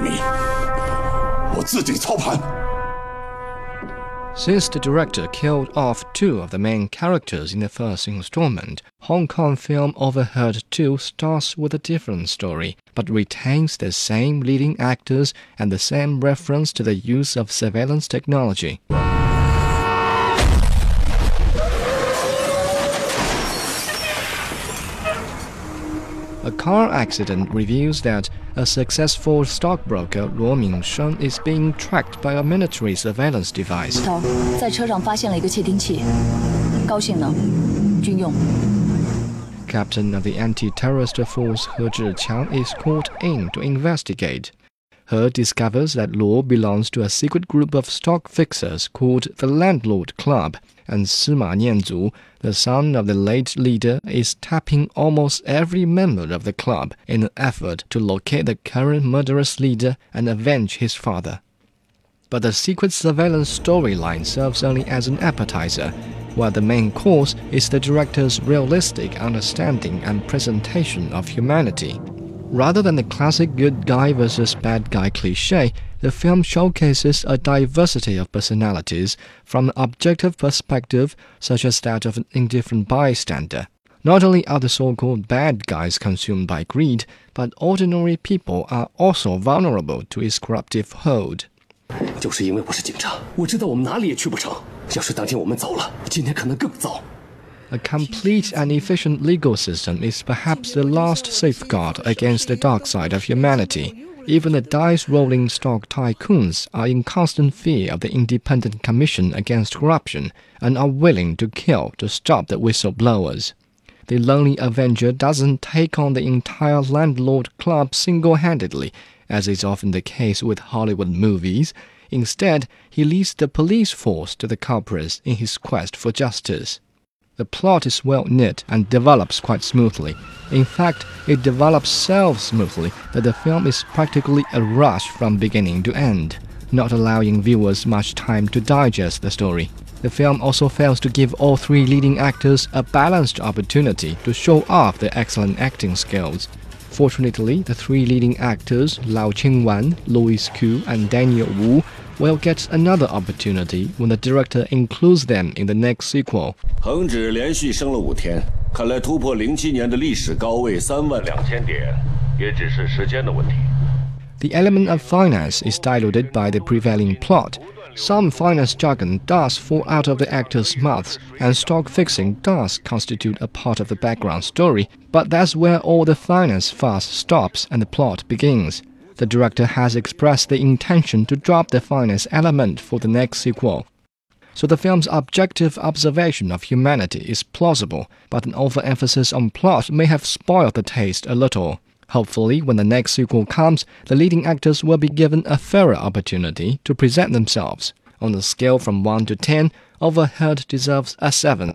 me. Since the director killed off two of the main characters in the first installment, Hong Kong Film Overheard 2 starts with a different story, but retains the same leading actors and the same reference to the use of surveillance technology. A car accident reveals that a successful stockbroker Luo Mingsheng is being tracked by a military surveillance device. 在车上发现了一个窃听器，高性能，军用。Captain of the anti-terrorist force He Zhiqiang is called in to investigate. He discovers that Law belongs to a secret group of stock fixers called the Landlord Club, and Sima Nianzu, the son of the late leader, is tapping almost every member of the club in an effort to locate the current murderous leader and avenge his father. But the secret surveillance storyline serves only as an appetizer, while the main course is the director's realistic understanding and presentation of humanity. Rather than the classic good guy versus bad guy cliche, the film showcases a diversity of personalities from an objective perspective, such as that of an indifferent bystander. Not only are the so called bad guys consumed by greed, but ordinary people are also vulnerable to its corruptive hold. 就是因为我是警察，我知道我们哪里也去不成。要是当天我们走了，今天可能更糟。 A complete and efficient legal system is perhaps the last safeguard against the dark side of humanity. Even the dice rolling stock tycoons are in constant fear of the Independent Commission against Corruption and are willing to kill to stop the whistleblowers. The Lonely Avenger doesn't take on the entire landlord club single handedly, as is often the case with Hollywood movies. Instead, he leads the police force to the culprits in his quest for justice. The plot is well knit and develops quite smoothly. In fact, it develops so smoothly that the film is practically a rush from beginning to end, not allowing viewers much time to digest the story. The film also fails to give all three leading actors a balanced opportunity to show off their excellent acting skills. Fortunately, the three leading actors, Lau Ching-wan, Louis Koo, and Daniel Wu, will get another opportunity when the director includes them in the next sequel. 恒指连续升了五天，看来突破零七年的历史高位三万两千点，也只是时间的问题。The element of finance is diluted by the prevailing plot. Some finance jargon does fall out of the actors' mouths, and stock fixing does constitute a part of the background story, but that's where all the finance fuss stops and the plot begins. The director has expressed the intention to drop the finance element for the next sequel. So the film's objective observation of humanity is plausible, but an overemphasis on plot may have spoiled the taste a little. Hopefully, when the next sequel comes, the leading actors will be given a fairer opportunity to present themselves. On a scale from 1 to 10, Overheard deserves a 7.